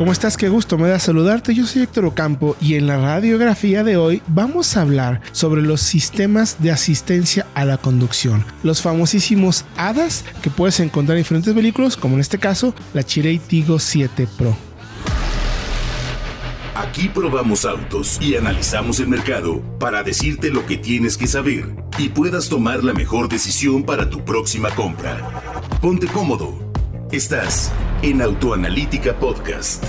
¿Cómo estás? Qué gusto me da saludarte. Yo soy Héctor Ocampo y en la radiografía de hoy vamos a hablar sobre los sistemas de asistencia a la conducción, los famosísimos HADAS que puedes encontrar en diferentes vehículos, como en este caso la Chirei Tigo 7 Pro. Aquí probamos autos y analizamos el mercado para decirte lo que tienes que saber y puedas tomar la mejor decisión para tu próxima compra. Ponte cómodo Estás en Autoanalítica Podcast.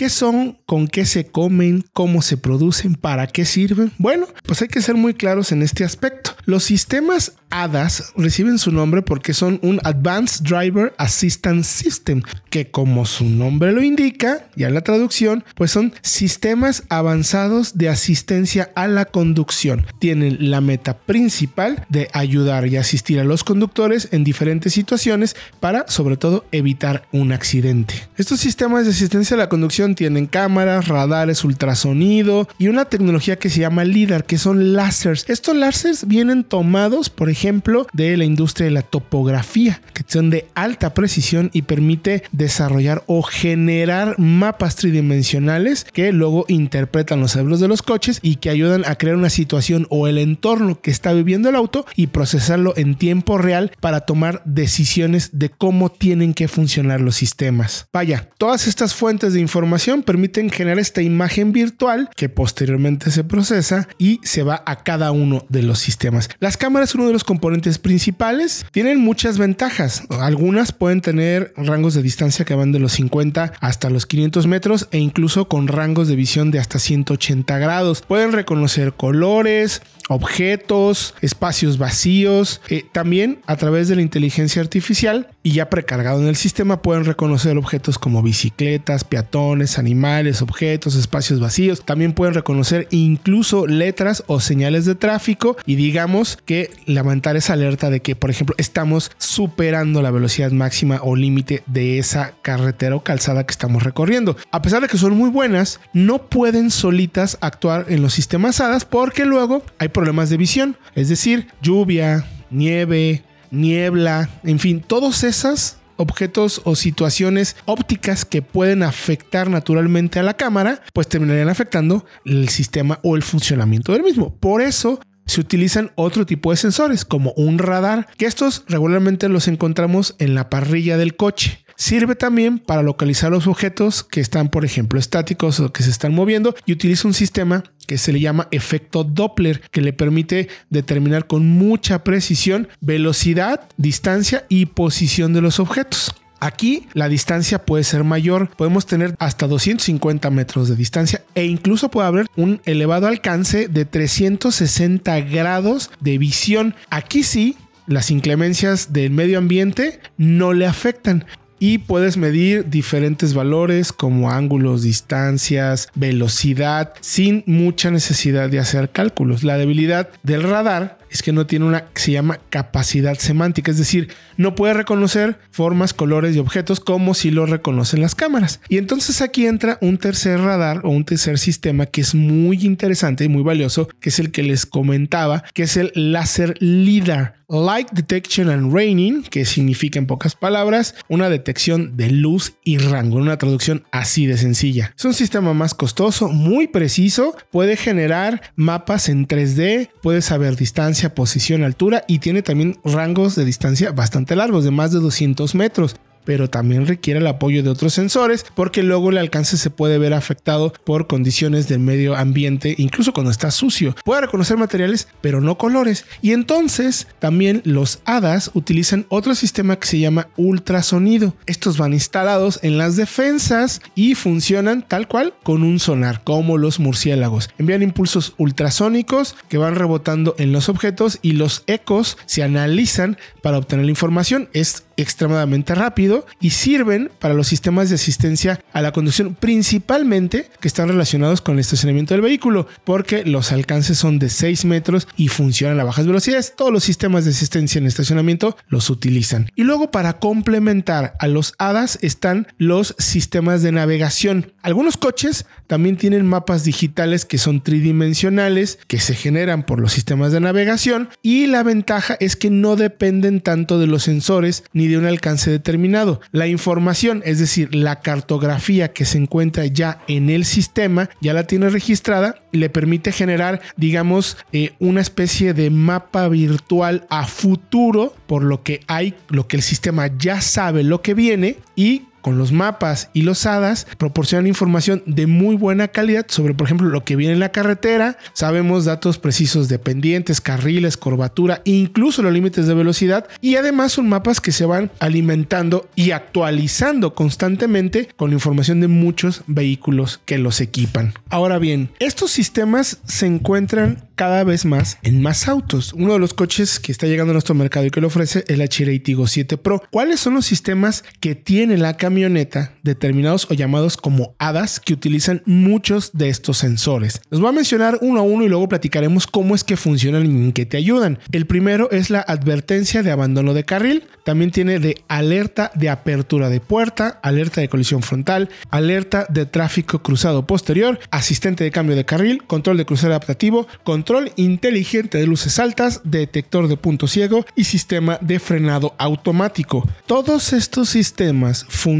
¿Qué son? ¿Con qué se comen? ¿Cómo se producen? ¿Para qué sirven? Bueno, pues hay que ser muy claros en este aspecto. Los sistemas ADAS reciben su nombre porque son un Advanced Driver Assistance System, que como su nombre lo indica, ya en la traducción, pues son sistemas avanzados de asistencia a la conducción. Tienen la meta principal de ayudar y asistir a los conductores en diferentes situaciones para, sobre todo, evitar un accidente. Estos sistemas de asistencia a la conducción tienen cámaras, radares, ultrasonido y una tecnología que se llama LIDAR, que son láseres. Estos láseres vienen tomados, por ejemplo, de la industria de la topografía, que son de alta precisión y permite desarrollar o generar mapas tridimensionales que luego interpretan los cerebros de los coches y que ayudan a crear una situación o el entorno que está viviendo el auto y procesarlo en tiempo real para tomar decisiones de cómo tienen que funcionar los sistemas. Vaya, todas estas fuentes de información permiten generar esta imagen virtual que posteriormente se procesa y se va a cada uno de los sistemas. Las cámaras uno de los componentes principales tienen muchas ventajas. Algunas pueden tener rangos de distancia que van de los 50 hasta los 500 metros e incluso con rangos de visión de hasta 180 grados. Pueden reconocer colores, objetos, espacios vacíos. Eh, también a través de la inteligencia artificial y ya precargado en el sistema pueden reconocer objetos como bicicletas, peatones, animales, objetos, espacios vacíos. También pueden reconocer incluso letras o señales de tráfico y digamos que levantar esa alerta de que, por ejemplo, estamos superando la velocidad máxima o límite de esa carretera o calzada que estamos recorriendo. A pesar de que son muy buenas, no pueden solitas actuar en los sistemas HADAS porque luego hay problemas de visión, es decir, lluvia, nieve, niebla, en fin, todos esos objetos o situaciones ópticas que pueden afectar naturalmente a la cámara, pues terminarían afectando el sistema o el funcionamiento del mismo. Por eso se utilizan otro tipo de sensores, como un radar, que estos regularmente los encontramos en la parrilla del coche. Sirve también para localizar los objetos que están, por ejemplo, estáticos o que se están moviendo y utiliza un sistema que se le llama efecto Doppler, que le permite determinar con mucha precisión velocidad, distancia y posición de los objetos. Aquí la distancia puede ser mayor, podemos tener hasta 250 metros de distancia e incluso puede haber un elevado alcance de 360 grados de visión. Aquí sí, las inclemencias del medio ambiente no le afectan y puedes medir diferentes valores como ángulos, distancias, velocidad, sin mucha necesidad de hacer cálculos. La debilidad del radar es que no tiene una que se llama capacidad semántica, es decir, no puede reconocer formas, colores y objetos como si lo reconocen las cámaras. Y entonces aquí entra un tercer radar o un tercer sistema que es muy interesante y muy valioso, que es el que les comentaba, que es el láser LIDAR. Light Detection and Raining, que significa en pocas palabras una detección de luz y rango, una traducción así de sencilla. Es un sistema más costoso, muy preciso, puede generar mapas en 3D, puede saber distancia, posición, altura y tiene también rangos de distancia bastante largos, de más de 200 metros pero también requiere el apoyo de otros sensores porque luego el alcance se puede ver afectado por condiciones del medio ambiente, incluso cuando está sucio. Puede reconocer materiales, pero no colores. Y entonces también los HADAS utilizan otro sistema que se llama ultrasonido. Estos van instalados en las defensas y funcionan tal cual con un sonar, como los murciélagos. Envían impulsos ultrasónicos que van rebotando en los objetos y los ecos se analizan para obtener la información. Es extremadamente rápido y sirven para los sistemas de asistencia a la conducción, principalmente que están relacionados con el estacionamiento del vehículo, porque los alcances son de 6 metros y funcionan a bajas velocidades. Todos los sistemas de asistencia en estacionamiento los utilizan. Y luego para complementar a los HADAS están los sistemas de navegación. Algunos coches también tienen mapas digitales que son tridimensionales, que se generan por los sistemas de navegación y la ventaja es que no dependen tanto de los sensores ni de un alcance determinado. La información, es decir, la cartografía que se encuentra ya en el sistema, ya la tiene registrada y le permite generar, digamos, eh, una especie de mapa virtual a futuro, por lo que hay, lo que el sistema ya sabe lo que viene y con los mapas y los hadas proporcionan información de muy buena calidad sobre, por ejemplo, lo que viene en la carretera. Sabemos datos precisos de pendientes, carriles, curvatura, incluso los límites de velocidad. Y además son mapas que se van alimentando y actualizando constantemente con información de muchos vehículos que los equipan. Ahora bien, estos sistemas se encuentran cada vez más en más autos. Uno de los coches que está llegando a nuestro mercado y que lo ofrece es la Chery Tigo 7 Pro. ¿Cuáles son los sistemas que tiene la camioneta determinados o llamados como HADAS que utilizan muchos de estos sensores? Los voy a mencionar uno a uno y luego platicaremos cómo es que funcionan y en qué te ayudan. El primero es la advertencia de abandono de carril. También tiene de alerta de apertura de puerta, alerta de colisión frontal, alerta de tráfico cruzado posterior, asistente de cambio de carril, control de crucero adaptativo, control inteligente de luces altas, detector de punto ciego y sistema de frenado automático. Todos estos sistemas funcionan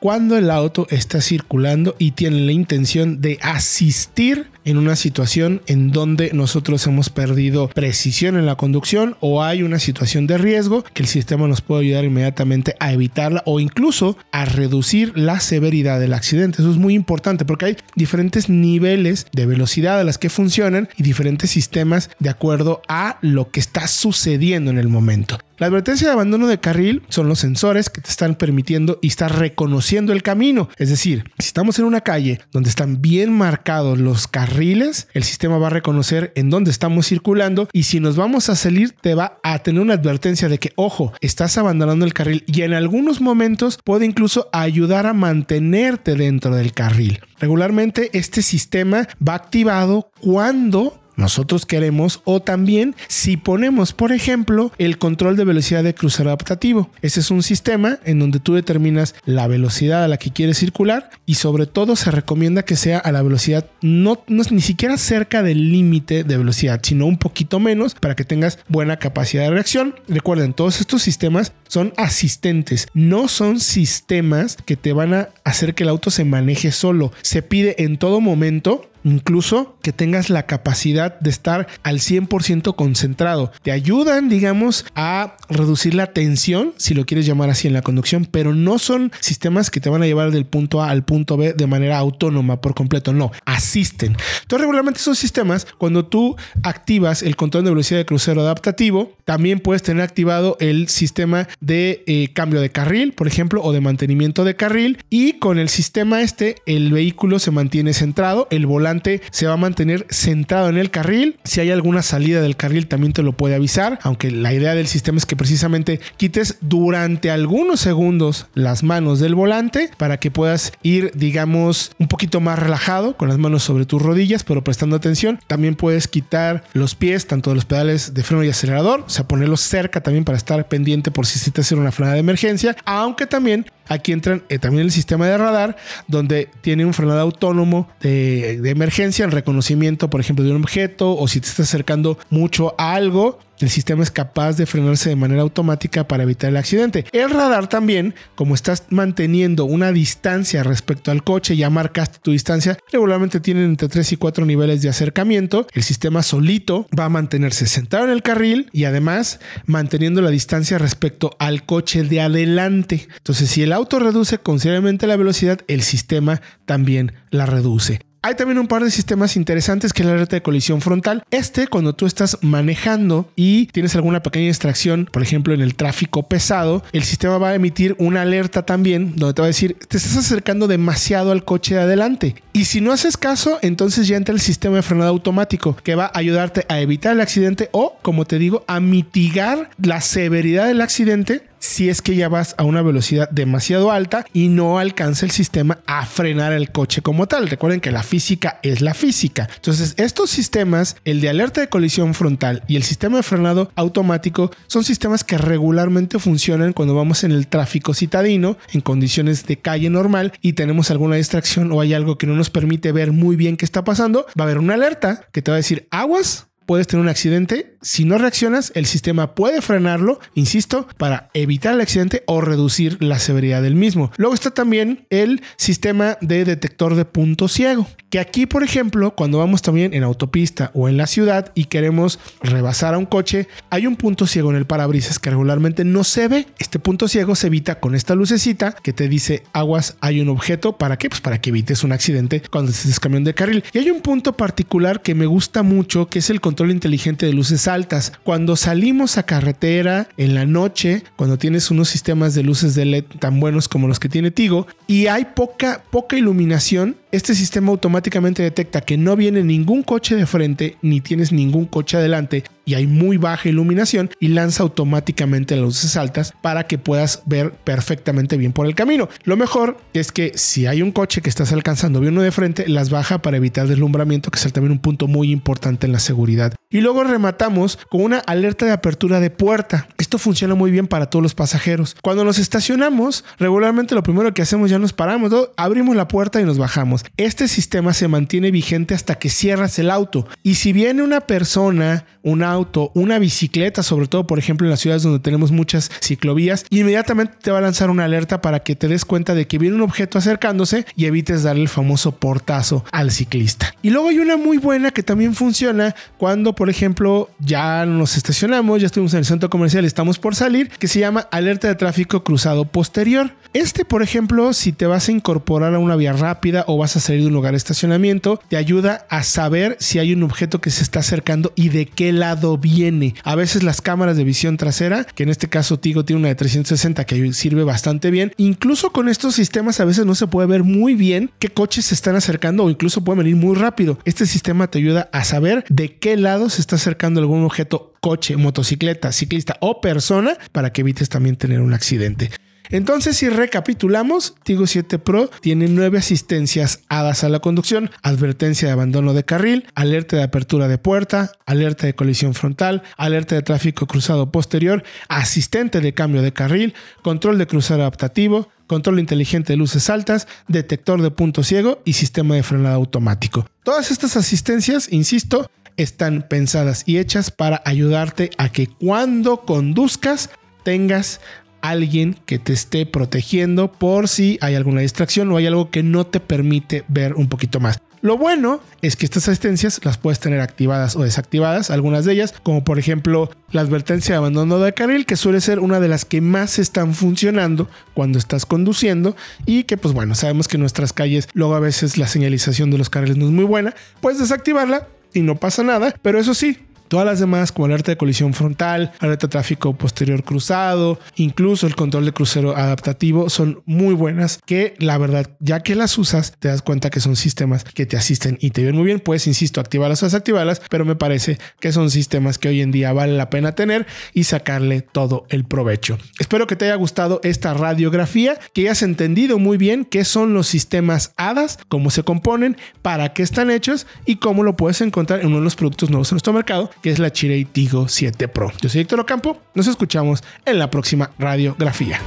cuando el auto está circulando y tiene la intención de asistir en una situación en donde nosotros hemos perdido precisión en la conducción o hay una situación de riesgo que el sistema nos puede ayudar inmediatamente a evitarla o incluso a reducir la severidad del accidente. Eso es muy importante porque hay diferentes niveles de velocidad a las que funcionan y diferentes sistemas de acuerdo a lo que está sucediendo en el momento. La advertencia de abandono de carril son los sensores que te están permitiendo y están reconociendo el camino. Es decir, si estamos en una calle donde están bien marcados los carriles, el sistema va a reconocer en dónde estamos circulando y si nos vamos a salir te va a tener una advertencia de que, ojo, estás abandonando el carril y en algunos momentos puede incluso ayudar a mantenerte dentro del carril. Regularmente este sistema va activado cuando nosotros queremos o también si ponemos, por ejemplo, el control de velocidad de crucero adaptativo. Ese es un sistema en donde tú determinas la velocidad a la que quieres circular y sobre todo se recomienda que sea a la velocidad no, ni siquiera cerca del límite de velocidad, sino un poquito menos para que tengas buena capacidad de reacción. Recuerden, todos estos sistemas son asistentes, no son sistemas que te van a hacer que el auto se maneje solo. Se pide en todo momento incluso que tengas la capacidad de estar al 100% concentrado. Te ayudan, digamos, a reducir la tensión, si lo quieres llamar así en la conducción, pero no son sistemas que te van a llevar del punto A al punto B de manera autónoma por completo, no, asisten. Entonces, regularmente esos sistemas, cuando tú activas el control de velocidad de crucero adaptativo, también puedes tener activado el sistema de eh, cambio de carril, por ejemplo, o de mantenimiento de carril, y con el sistema este, el vehículo se mantiene centrado, el volante se va a mantener centrado en el carril. Si hay alguna salida del carril también te lo puede avisar, aunque la idea del sistema es que precisamente quites durante algunos segundos las manos del volante para que puedas ir, digamos, un poquito más relajado con las manos sobre tus rodillas, pero prestando atención. También puedes quitar los pies, tanto de los pedales de freno y acelerador, o sea, ponerlos cerca también para estar pendiente por si se te hace una frenada de emergencia, aunque también Aquí entran eh, también el sistema de radar, donde tiene un frenado autónomo de, de emergencia, el reconocimiento, por ejemplo, de un objeto o si te estás acercando mucho a algo, el sistema es capaz de frenarse de manera automática para evitar el accidente. El radar también, como estás manteniendo una distancia respecto al coche, ya marcaste tu distancia, regularmente tienen entre 3 y 4 niveles de acercamiento. El sistema solito va a mantenerse sentado en el carril y además manteniendo la distancia respecto al coche de adelante. Entonces, si el auto reduce considerablemente la velocidad, el sistema también la reduce. Hay también un par de sistemas interesantes que es la alerta de colisión frontal. Este, cuando tú estás manejando y tienes alguna pequeña distracción, por ejemplo en el tráfico pesado, el sistema va a emitir una alerta también donde te va a decir, te estás acercando demasiado al coche de adelante. Y si no haces caso, entonces ya entra el sistema de frenado automático que va a ayudarte a evitar el accidente o, como te digo, a mitigar la severidad del accidente si es que ya vas a una velocidad demasiado alta y no alcanza el sistema a frenar el coche como tal. Recuerden que la física es la física. Entonces, estos sistemas, el de alerta de colisión frontal y el sistema de frenado automático, son sistemas que regularmente funcionan cuando vamos en el tráfico citadino, en condiciones de calle normal y tenemos alguna distracción o hay algo que no nos permite ver muy bien qué está pasando. Va a haber una alerta que te va a decir aguas, puedes tener un accidente. Si no reaccionas, el sistema puede frenarlo, insisto, para evitar el accidente o reducir la severidad del mismo. Luego está también el sistema de detector de punto ciego, que aquí, por ejemplo, cuando vamos también en autopista o en la ciudad y queremos rebasar a un coche, hay un punto ciego en el parabrisas que regularmente no se ve. Este punto ciego se evita con esta lucecita que te dice aguas, hay un objeto. ¿Para qué? Pues para que evites un accidente cuando estés camión de carril. Y hay un punto particular que me gusta mucho, que es el control inteligente de luces altas. Cuando salimos a carretera en la noche, cuando tienes unos sistemas de luces de LED tan buenos como los que tiene Tigo y hay poca, poca iluminación, este sistema automáticamente detecta que no viene ningún coche de frente ni tienes ningún coche adelante y hay muy baja iluminación y lanza automáticamente las luces altas para que puedas ver perfectamente bien por el camino. Lo mejor es que si hay un coche que estás alcanzando bien uno de frente, las baja para evitar deslumbramiento, que es también un punto muy importante en la seguridad. Y luego rematamos con una alerta de apertura de puerta. Esto funciona muy bien para todos los pasajeros. Cuando nos estacionamos, regularmente lo primero que hacemos ya nos paramos, abrimos la puerta y nos bajamos. Este sistema se mantiene vigente hasta que cierras el auto. Y si viene una persona, un auto, una bicicleta, sobre todo por ejemplo en las ciudades donde tenemos muchas ciclovías, inmediatamente te va a lanzar una alerta para que te des cuenta de que viene un objeto acercándose y evites darle el famoso portazo al ciclista. Y luego hay una muy buena que también funciona cuando por ejemplo, ya nos estacionamos, ya estuvimos en el centro comercial, estamos por salir, que se llama alerta de tráfico cruzado posterior. Este, por ejemplo, si te vas a incorporar a una vía rápida o vas a salir de un lugar de estacionamiento, te ayuda a saber si hay un objeto que se está acercando y de qué lado viene. A veces las cámaras de visión trasera, que en este caso Tigo tiene una de 360 que sirve bastante bien, incluso con estos sistemas a veces no se puede ver muy bien qué coches se están acercando o incluso pueden venir muy rápido. Este sistema te ayuda a saber de qué lado se está acercando algún objeto, coche, motocicleta, ciclista o persona para que evites también tener un accidente. Entonces, si recapitulamos, Tigo 7 Pro tiene nueve asistencias hadas a la conducción, advertencia de abandono de carril, alerta de apertura de puerta, alerta de colisión frontal, alerta de tráfico cruzado posterior, asistente de cambio de carril, control de crucero adaptativo, control inteligente de luces altas, detector de punto ciego y sistema de frenado automático. Todas estas asistencias, insisto, están pensadas y hechas para ayudarte a que cuando conduzcas tengas alguien que te esté protegiendo por si hay alguna distracción o hay algo que no te permite ver un poquito más. Lo bueno es que estas asistencias las puedes tener activadas o desactivadas, algunas de ellas, como por ejemplo la advertencia de abandono de carril, que suele ser una de las que más están funcionando cuando estás conduciendo y que pues bueno, sabemos que en nuestras calles luego a veces la señalización de los carriles no es muy buena, puedes desactivarla y no pasa nada, pero eso sí, Todas las demás, como alerta de colisión frontal, alerta de tráfico posterior cruzado, incluso el control de crucero adaptativo, son muy buenas que la verdad, ya que las usas, te das cuenta que son sistemas que te asisten y te ven muy bien. Puedes, insisto, activarlas o desactivarlas, pero me parece que son sistemas que hoy en día vale la pena tener y sacarle todo el provecho. Espero que te haya gustado esta radiografía, que hayas entendido muy bien qué son los sistemas HADAS, cómo se componen, para qué están hechos y cómo lo puedes encontrar en uno de los productos nuevos en nuestro mercado que es la Chirei Tigo 7 Pro. Yo soy Héctor Ocampo, nos escuchamos en la próxima radiografía.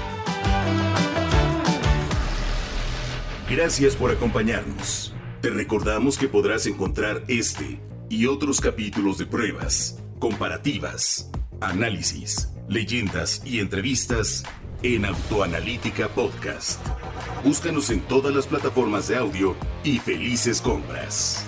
Gracias por acompañarnos. Te recordamos que podrás encontrar este y otros capítulos de pruebas, comparativas, análisis, leyendas y entrevistas en Autoanalítica Podcast. Búscanos en todas las plataformas de audio y felices compras.